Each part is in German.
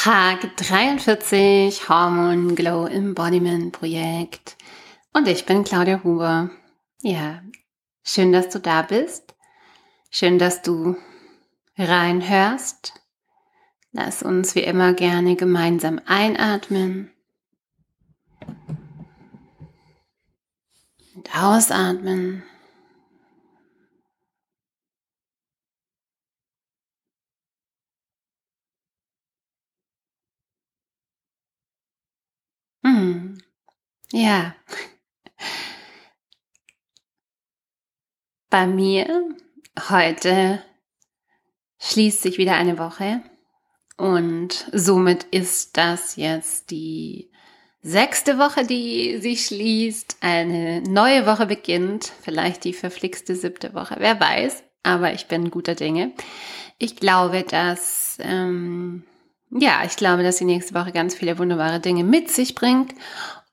Tag 43 Hormon Glow Embodiment Projekt. Und ich bin Claudia Huber. Ja, schön, dass du da bist. Schön, dass du reinhörst. Lass uns wie immer gerne gemeinsam einatmen. Und ausatmen. Ja. Bei mir heute schließt sich wieder eine Woche und somit ist das jetzt die sechste Woche, die sich schließt. Eine neue Woche beginnt, vielleicht die verflixte siebte Woche, wer weiß, aber ich bin guter Dinge. Ich glaube, dass ähm, ja, ich glaube, dass die nächste Woche ganz viele wunderbare Dinge mit sich bringt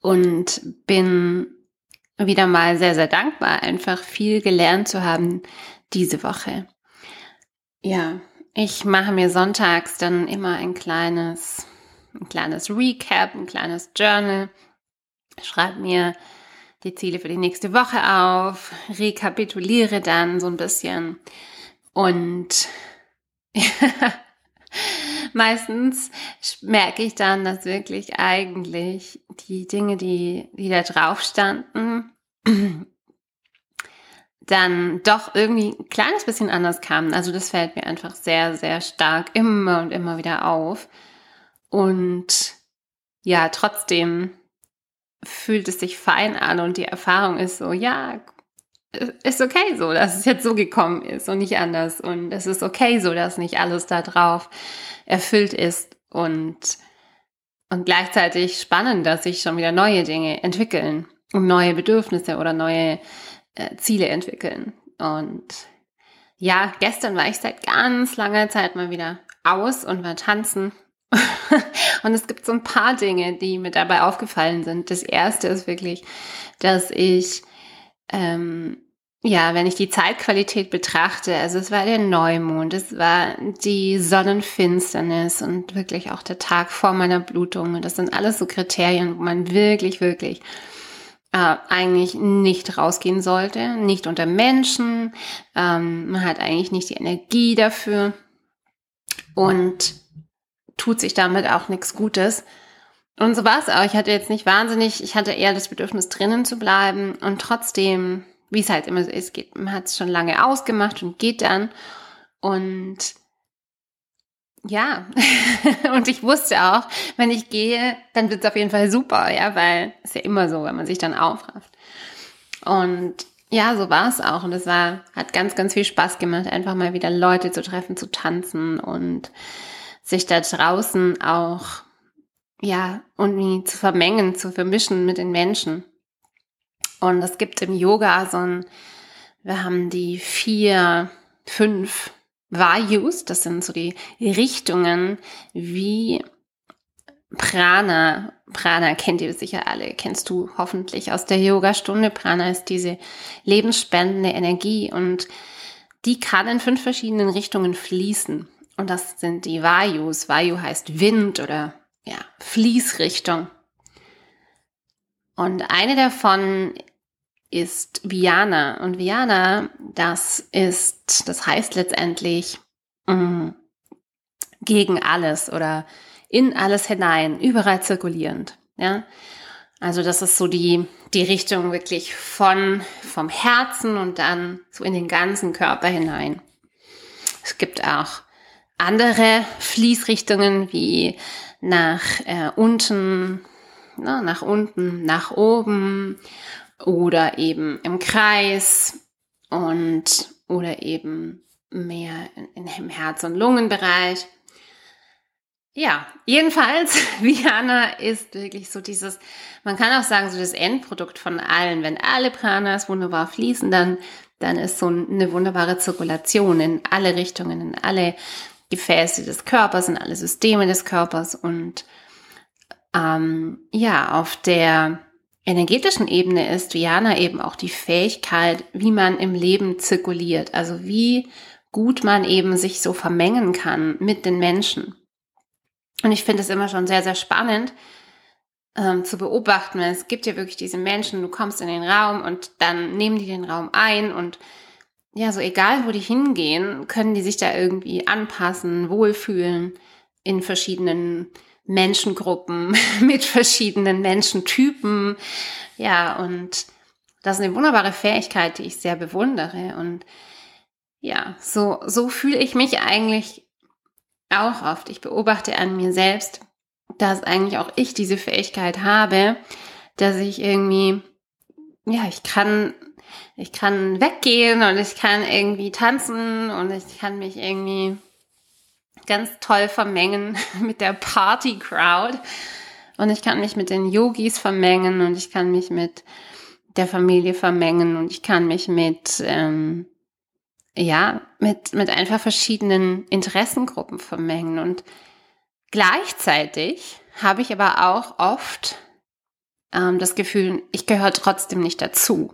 und bin wieder mal sehr, sehr dankbar, einfach viel gelernt zu haben diese Woche. Ja, ich mache mir sonntags dann immer ein kleines, ein kleines Recap, ein kleines Journal, schreibe mir die Ziele für die nächste Woche auf, rekapituliere dann so ein bisschen und meistens merke ich dann, dass wirklich eigentlich die Dinge, die, die da drauf standen, dann doch irgendwie ein kleines bisschen anders kamen. Also das fällt mir einfach sehr, sehr stark immer und immer wieder auf. Und ja, trotzdem fühlt es sich fein an und die Erfahrung ist so, ja, ist okay so, dass es jetzt so gekommen ist und nicht anders. Und es ist okay so, dass nicht alles da drauf erfüllt ist und, und gleichzeitig spannend, dass sich schon wieder neue Dinge entwickeln und neue Bedürfnisse oder neue äh, Ziele entwickeln. Und ja, gestern war ich seit ganz langer Zeit mal wieder aus und war tanzen. und es gibt so ein paar Dinge, die mir dabei aufgefallen sind. Das erste ist wirklich, dass ich ähm, ja, wenn ich die Zeitqualität betrachte, also es war der Neumond, es war die Sonnenfinsternis und wirklich auch der Tag vor meiner Blutung. Und das sind alles so Kriterien, wo man wirklich, wirklich äh, eigentlich nicht rausgehen sollte, nicht unter Menschen. Ähm, man hat eigentlich nicht die Energie dafür und tut sich damit auch nichts Gutes. Und so war es auch. Ich hatte jetzt nicht wahnsinnig, ich hatte eher das Bedürfnis drinnen zu bleiben und trotzdem wie es halt immer so ist, geht, man hat es schon lange ausgemacht und geht dann. Und ja, und ich wusste auch, wenn ich gehe, dann wird es auf jeden Fall super, ja, weil es ja immer so, wenn man sich dann aufrafft. Und ja, so war es auch. Und es war, hat ganz, ganz viel Spaß gemacht, einfach mal wieder Leute zu treffen, zu tanzen und sich da draußen auch, ja, irgendwie zu vermengen, zu vermischen mit den Menschen. Und es gibt im Yoga so ein, wir haben die vier, fünf Vayus, das sind so die Richtungen, wie Prana, Prana kennt ihr sicher alle, kennst du hoffentlich aus der Yoga-Stunde. Prana ist diese lebensspendende Energie und die kann in fünf verschiedenen Richtungen fließen. Und das sind die Vayus. Vayu heißt Wind oder ja, Fließrichtung. Und eine davon ist Viana. Und Viana, das ist, das heißt letztendlich mh, mm, gegen alles oder in alles hinein, überall zirkulierend. Ja, also das ist so die, die Richtung wirklich von, vom Herzen und dann so in den ganzen Körper hinein. Es gibt auch andere Fließrichtungen wie nach äh, unten, na, nach unten, nach oben oder eben im Kreis und oder eben mehr in, im Herz- und Lungenbereich. Ja, jedenfalls, Viana ist wirklich so dieses, man kann auch sagen, so das Endprodukt von allen. Wenn alle Pranas wunderbar fließen, dann, dann ist so eine wunderbare Zirkulation in alle Richtungen, in alle Gefäße des Körpers, in alle Systeme des Körpers und ähm, ja, auf der energetischen Ebene ist Viana eben auch die Fähigkeit, wie man im Leben zirkuliert, also wie gut man eben sich so vermengen kann mit den Menschen. Und ich finde es immer schon sehr, sehr spannend ähm, zu beobachten. Es gibt ja wirklich diese Menschen, du kommst in den Raum und dann nehmen die den Raum ein und ja, so egal wo die hingehen, können die sich da irgendwie anpassen, wohlfühlen in verschiedenen Menschengruppen, mit verschiedenen Menschentypen. Ja, und das ist eine wunderbare Fähigkeit, die ich sehr bewundere. Und ja, so, so fühle ich mich eigentlich auch oft. Ich beobachte an mir selbst, dass eigentlich auch ich diese Fähigkeit habe, dass ich irgendwie, ja, ich kann, ich kann weggehen und ich kann irgendwie tanzen und ich kann mich irgendwie ganz toll vermengen mit der Party Crowd und ich kann mich mit den Yogis vermengen und ich kann mich mit der Familie vermengen und ich kann mich mit ähm, ja mit mit einfach verschiedenen Interessengruppen vermengen und Gleichzeitig habe ich aber auch oft ähm, das Gefühl, ich gehöre trotzdem nicht dazu.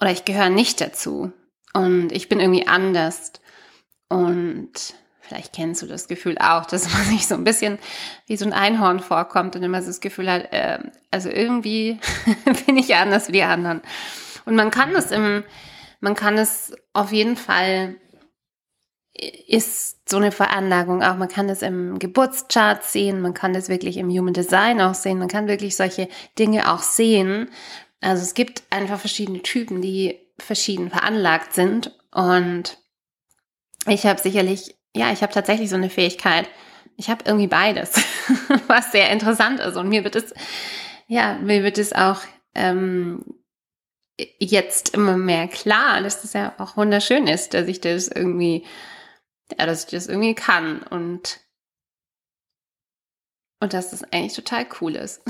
Oder ich gehöre nicht dazu. Und ich bin irgendwie anders. Und vielleicht kennst du das Gefühl auch, dass man sich so ein bisschen wie so ein Einhorn vorkommt und immer so das Gefühl hat, äh, also irgendwie bin ich anders wie die anderen. Und man kann es im, man kann es auf jeden Fall ist so eine Veranlagung auch. Man kann das im Geburtschart sehen, man kann das wirklich im Human Design auch sehen, man kann wirklich solche Dinge auch sehen. Also es gibt einfach verschiedene Typen, die verschieden veranlagt sind. Und ich habe sicherlich, ja, ich habe tatsächlich so eine Fähigkeit. Ich habe irgendwie beides, was sehr interessant ist. Und mir wird es, ja, mir wird es auch ähm, jetzt immer mehr klar, dass das ja auch wunderschön ist, dass ich das irgendwie ja, dass ich das irgendwie kann und, und dass das eigentlich total cool ist.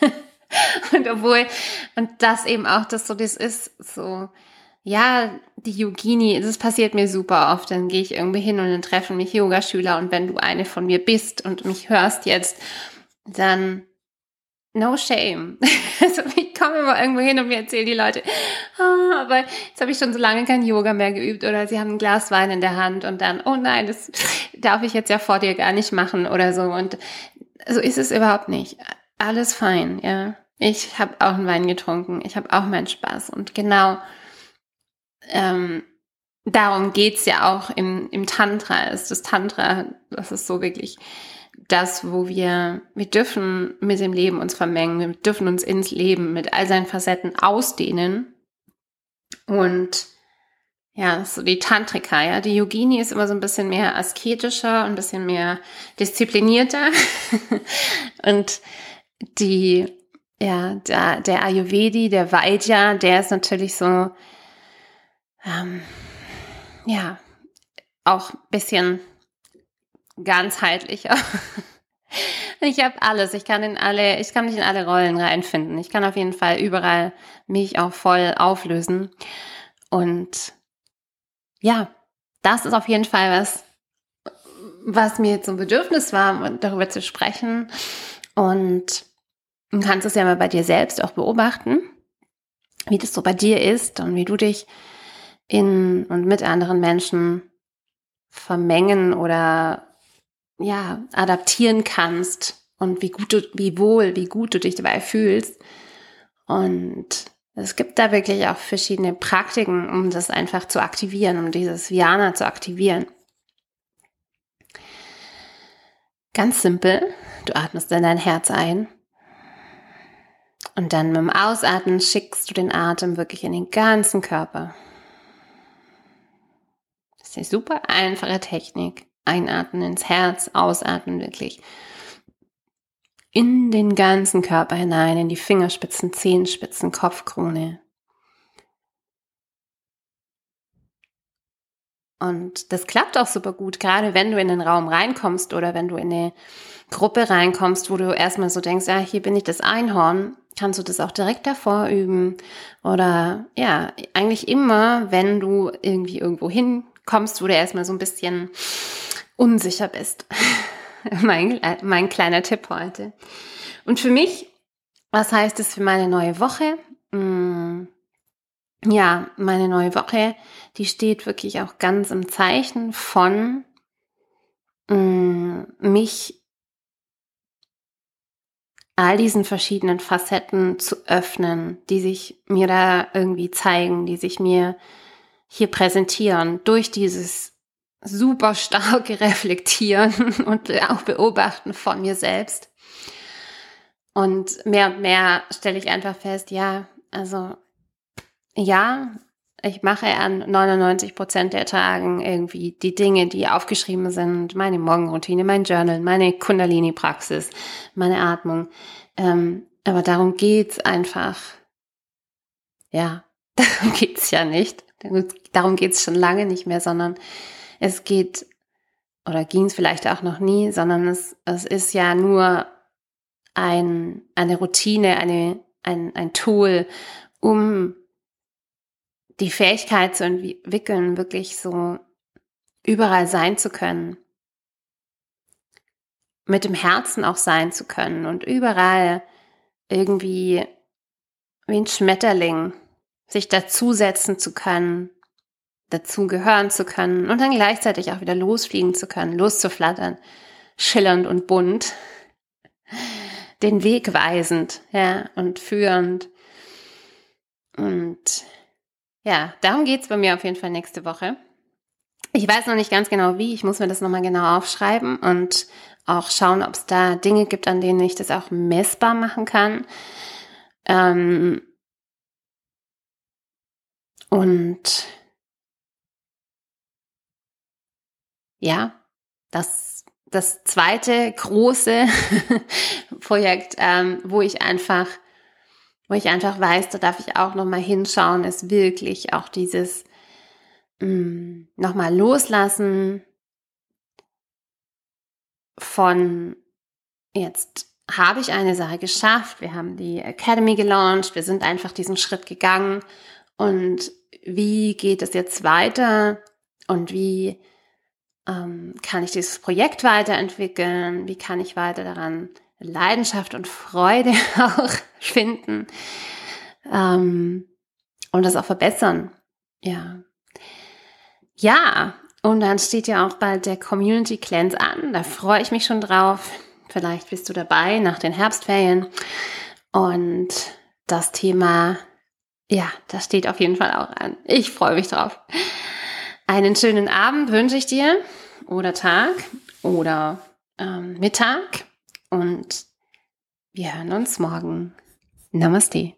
und obwohl, und das eben auch, dass so das ist, so, ja, die Yogini, das passiert mir super oft. Dann gehe ich irgendwie hin und dann treffen mich Yogaschüler und wenn du eine von mir bist und mich hörst jetzt, dann no shame. Also ich komme immer irgendwo hin und mir erzählen die Leute, oh, aber jetzt habe ich schon so lange kein Yoga mehr geübt oder sie haben ein Glas Wein in der Hand und dann, oh nein, das darf ich jetzt ja vor dir gar nicht machen oder so. Und so ist es überhaupt nicht. Alles fein, ja. Ich habe auch einen Wein getrunken, ich habe auch meinen Spaß und genau ähm, darum geht's ja auch im, im Tantra. Ist das Tantra, das ist so wirklich das, wo wir, wir dürfen mit dem Leben uns vermengen, wir dürfen uns ins Leben mit all seinen Facetten ausdehnen. Und ja, so die Tantrika, ja, die Yogini ist immer so ein bisschen mehr asketischer, ein bisschen mehr disziplinierter. und die, ja, der, der Ayurvedi, der Vaidya, der ist natürlich so, ähm, ja, auch ein bisschen ganzheitlicher. Ich habe alles. Ich kann in alle, ich kann mich in alle Rollen reinfinden. Ich kann auf jeden Fall überall mich auch voll auflösen. Und ja, das ist auf jeden Fall was, was mir ein Bedürfnis war, darüber zu sprechen. Und du kannst es ja mal bei dir selbst auch beobachten, wie das so bei dir ist und wie du dich in und mit anderen Menschen vermengen oder ja, adaptieren kannst und wie gut du, wie wohl, wie gut du dich dabei fühlst. Und es gibt da wirklich auch verschiedene Praktiken, um das einfach zu aktivieren, um dieses Viana zu aktivieren. Ganz simpel, du atmest in dein Herz ein und dann mit dem Ausatmen schickst du den Atem wirklich in den ganzen Körper. Das ist eine super einfache Technik. Einatmen ins Herz, ausatmen wirklich in den ganzen Körper hinein, in die Fingerspitzen, Zehenspitzen, Kopfkrone. Und das klappt auch super gut, gerade wenn du in den Raum reinkommst oder wenn du in eine Gruppe reinkommst, wo du erstmal so denkst, ja, hier bin ich das Einhorn, kannst du das auch direkt davor üben. Oder ja, eigentlich immer, wenn du irgendwie irgendwo hinkommst, wo du erstmal so ein bisschen unsicher bist. mein, mein kleiner Tipp heute. Und für mich, was heißt es für meine neue Woche? Mm, ja, meine neue Woche, die steht wirklich auch ganz im Zeichen von, mm, mich all diesen verschiedenen Facetten zu öffnen, die sich mir da irgendwie zeigen, die sich mir hier präsentieren, durch dieses super starke Reflektieren und auch Beobachten von mir selbst. Und mehr und mehr stelle ich einfach fest, ja, also ja, ich mache an 99 Prozent der Tagen irgendwie die Dinge, die aufgeschrieben sind, meine Morgenroutine, mein Journal, meine Kundalini-Praxis, meine Atmung. Ähm, aber darum geht's einfach. Ja, darum geht's ja nicht. Darum geht's schon lange nicht mehr, sondern es geht, oder ging es vielleicht auch noch nie, sondern es, es ist ja nur ein, eine Routine, eine, ein, ein Tool, um die Fähigkeit zu entwickeln, wirklich so überall sein zu können. Mit dem Herzen auch sein zu können und überall irgendwie wie ein Schmetterling sich dazusetzen zu können, dazu gehören zu können und dann gleichzeitig auch wieder losfliegen zu können, loszuflattern, schillernd und bunt, den Weg weisend, ja, und führend. Und ja, darum geht's bei mir auf jeden Fall nächste Woche. Ich weiß noch nicht ganz genau wie, ich muss mir das nochmal genau aufschreiben und auch schauen, ob es da Dinge gibt, an denen ich das auch messbar machen kann. Ähm und ja, das, das zweite große Projekt, ähm, wo ich einfach wo ich einfach weiß, da darf ich auch nochmal hinschauen, ist wirklich auch dieses mm, nochmal loslassen von jetzt habe ich eine Sache geschafft, wir haben die Academy gelauncht, wir sind einfach diesen Schritt gegangen und wie geht es jetzt weiter und wie ähm, kann ich dieses Projekt weiterentwickeln, wie kann ich weiter daran Leidenschaft und Freude auch finden ähm, und das auch verbessern. Ja. Ja, und dann steht ja auch bald der Community Cleanse an. Da freue ich mich schon drauf. Vielleicht bist du dabei nach den Herbstferien. Und das Thema, ja, das steht auf jeden Fall auch an. Ich freue mich drauf. Einen schönen Abend wünsche ich dir oder Tag oder ähm, Mittag und wir hören uns morgen. Namaste.